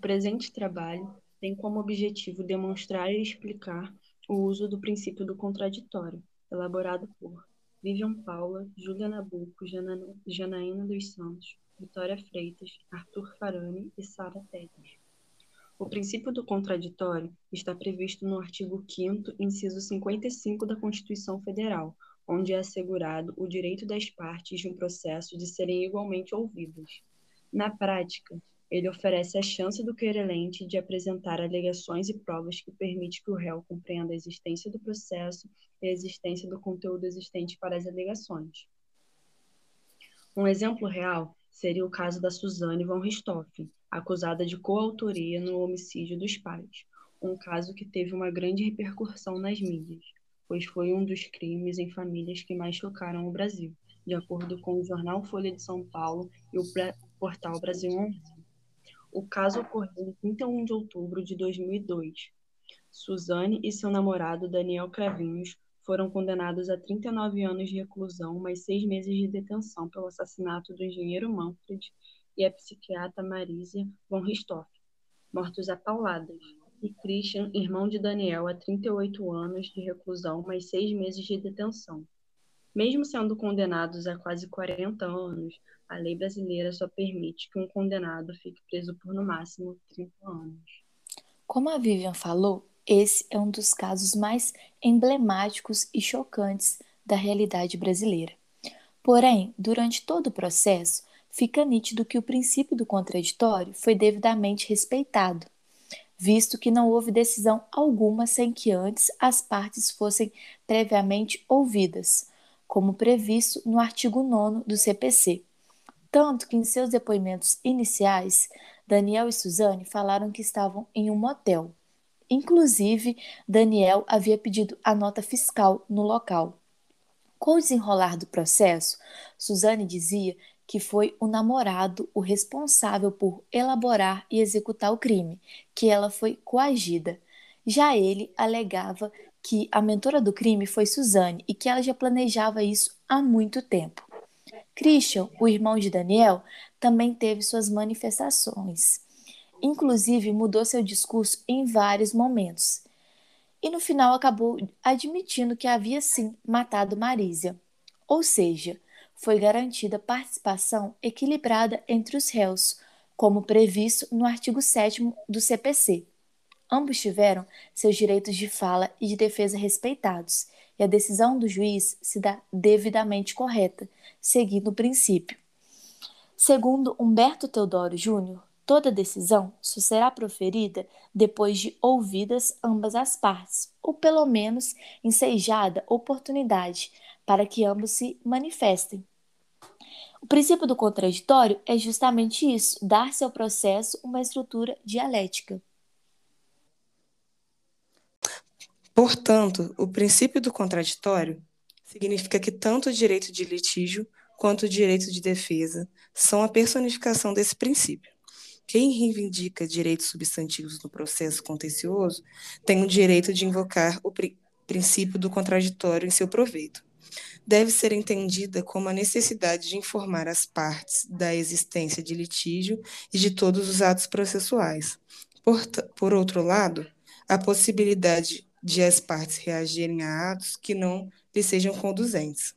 presente trabalho tem como objetivo demonstrar e explicar o uso do princípio do contraditório, elaborado por Vivian Paula, Júlia Nabuco, Janaína dos Santos, Vitória Freitas, Arthur Farani e Sara Tedes. O princípio do contraditório está previsto no artigo 5 inciso 55 da Constituição Federal, onde é assegurado o direito das partes de um processo de serem igualmente ouvidas. Na prática, ele oferece a chance do querelente de apresentar alegações e provas que permite que o réu compreenda a existência do processo e a existência do conteúdo existente para as alegações. Um exemplo real seria o caso da Suzane von Richthofen, acusada de coautoria no homicídio dos pais, um caso que teve uma grande repercussão nas mídias, pois foi um dos crimes em famílias que mais chocaram o Brasil, de acordo com o jornal Folha de São Paulo e o portal Brasil Online. O caso ocorreu em 31 de outubro de 2002. Suzane e seu namorado Daniel Cravinhos foram condenados a 39 anos de reclusão, mais seis meses de detenção pelo assassinato do engenheiro Manfred e a psiquiatra Marisa von Richthofen, mortos a pauladas, e Christian, irmão de Daniel, a 38 anos de reclusão, mais seis meses de detenção. Mesmo sendo condenados a quase 40 anos, a lei brasileira só permite que um condenado fique preso por no máximo 30 anos. Como a Vivian falou, esse é um dos casos mais emblemáticos e chocantes da realidade brasileira. Porém, durante todo o processo, fica nítido que o princípio do contraditório foi devidamente respeitado, visto que não houve decisão alguma sem que antes as partes fossem previamente ouvidas, como previsto no artigo 9 do CPC. Tanto que em seus depoimentos iniciais, Daniel e Suzane falaram que estavam em um motel. Inclusive, Daniel havia pedido a nota fiscal no local. Com o desenrolar do processo, Suzane dizia que foi o namorado o responsável por elaborar e executar o crime, que ela foi coagida. Já ele alegava que a mentora do crime foi Suzane e que ela já planejava isso há muito tempo. Christian, o irmão de Daniel, também teve suas manifestações. Inclusive, mudou seu discurso em vários momentos. E no final acabou admitindo que havia sim matado Marísia. Ou seja, foi garantida participação equilibrada entre os réus, como previsto no artigo 7 do CPC. Ambos tiveram seus direitos de fala e de defesa respeitados, e a decisão do juiz se dá devidamente correta, seguindo o princípio. Segundo Humberto Teodoro Júnior, toda decisão só será proferida depois de ouvidas ambas as partes, ou pelo menos ensejada oportunidade para que ambos se manifestem. O princípio do contraditório é justamente isso: dar-se ao processo uma estrutura dialética. Portanto, o princípio do contraditório significa que tanto o direito de litígio quanto o direito de defesa são a personificação desse princípio. Quem reivindica direitos substantivos no processo contencioso tem o direito de invocar o pri princípio do contraditório em seu proveito deve ser entendida como a necessidade de informar as partes da existência de litígio e de todos os atos processuais. Por, por outro lado, a possibilidade de as partes reagirem a atos que não lhes sejam conduzentes.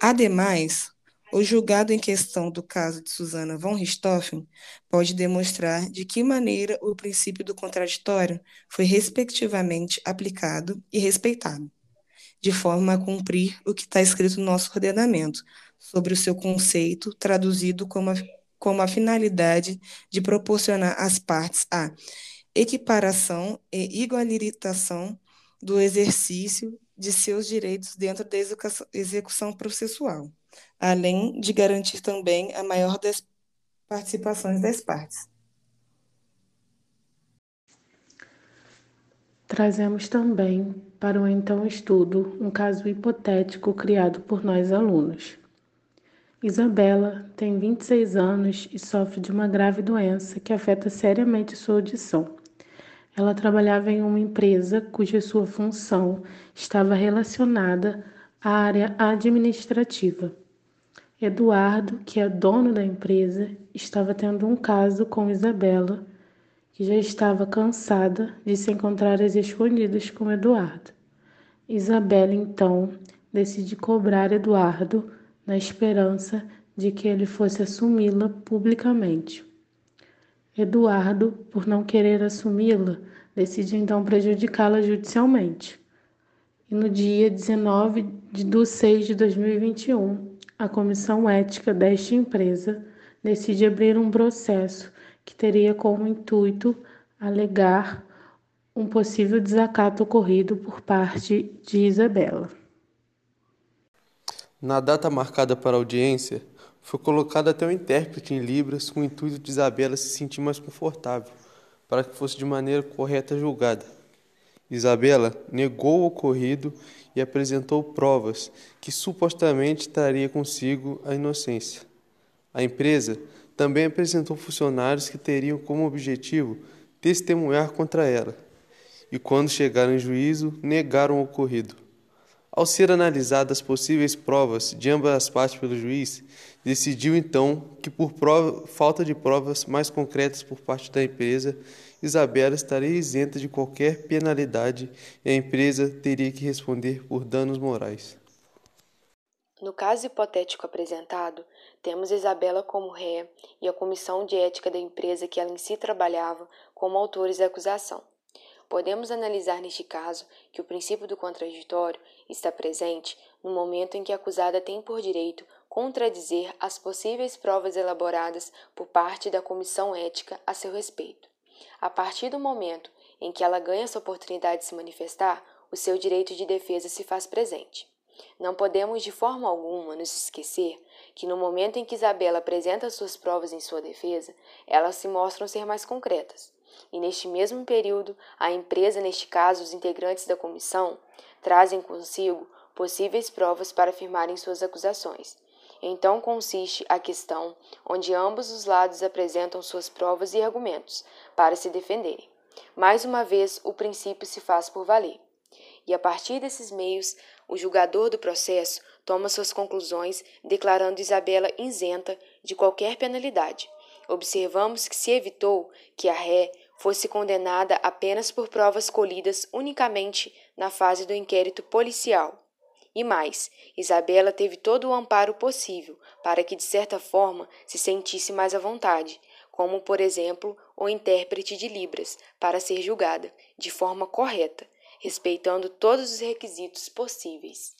Ademais, o julgado em questão do caso de Susana von Richthofen pode demonstrar de que maneira o princípio do contraditório foi respectivamente aplicado e respeitado de forma a cumprir o que está escrito no nosso ordenamento, sobre o seu conceito, traduzido como a, como a finalidade de proporcionar às partes a equiparação e igualitação do exercício de seus direitos dentro da execução processual, além de garantir também a maior das participações das partes. Trazemos também para o então estudo um caso hipotético criado por nós alunos. Isabela tem 26 anos e sofre de uma grave doença que afeta seriamente sua audição. Ela trabalhava em uma empresa cuja sua função estava relacionada à área administrativa. Eduardo, que é dono da empresa, estava tendo um caso com Isabela que já estava cansada de se encontrar às escondidas com Eduardo. Isabela, então, decide cobrar Eduardo na esperança de que ele fosse assumi-la publicamente. Eduardo, por não querer assumi-la, decide então prejudicá-la judicialmente. E no dia 19 de 6 de 2021, a comissão ética desta empresa decide abrir um processo que teria como intuito alegar um possível desacato ocorrido por parte de Isabela. Na data marcada para audiência, foi colocado até um intérprete em Libras com o intuito de Isabela se sentir mais confortável, para que fosse de maneira correta julgada. Isabela negou o ocorrido e apresentou provas que supostamente traria consigo a inocência. A empresa também apresentou funcionários que teriam como objetivo testemunhar contra ela, e quando chegaram em juízo, negaram o ocorrido. Ao ser analisadas as possíveis provas de ambas as partes pelo juiz, decidiu então que, por prova, falta de provas mais concretas por parte da empresa, Isabela estaria isenta de qualquer penalidade e a empresa teria que responder por danos morais. No caso hipotético apresentado, temos Isabela como ré e a comissão de ética da empresa que ela em si trabalhava como autores da acusação. Podemos analisar neste caso que o princípio do contraditório está presente no momento em que a acusada tem por direito contradizer as possíveis provas elaboradas por parte da comissão ética a seu respeito. A partir do momento em que ela ganha essa oportunidade de se manifestar, o seu direito de defesa se faz presente. Não podemos de forma alguma nos esquecer que no momento em que Isabela apresenta suas provas em sua defesa, elas se mostram ser mais concretas. E neste mesmo período, a empresa, neste caso os integrantes da comissão, trazem consigo possíveis provas para afirmarem suas acusações. Então consiste a questão onde ambos os lados apresentam suas provas e argumentos para se defenderem. Mais uma vez, o princípio se faz por valer e a partir desses meios, o julgador do processo toma suas conclusões, declarando Isabela isenta de qualquer penalidade. Observamos que se evitou que a ré fosse condenada apenas por provas colhidas unicamente na fase do inquérito policial. E mais, Isabela teve todo o amparo possível para que, de certa forma, se sentisse mais à vontade, como, por exemplo, o intérprete de Libras, para ser julgada, de forma correta, respeitando todos os requisitos possíveis.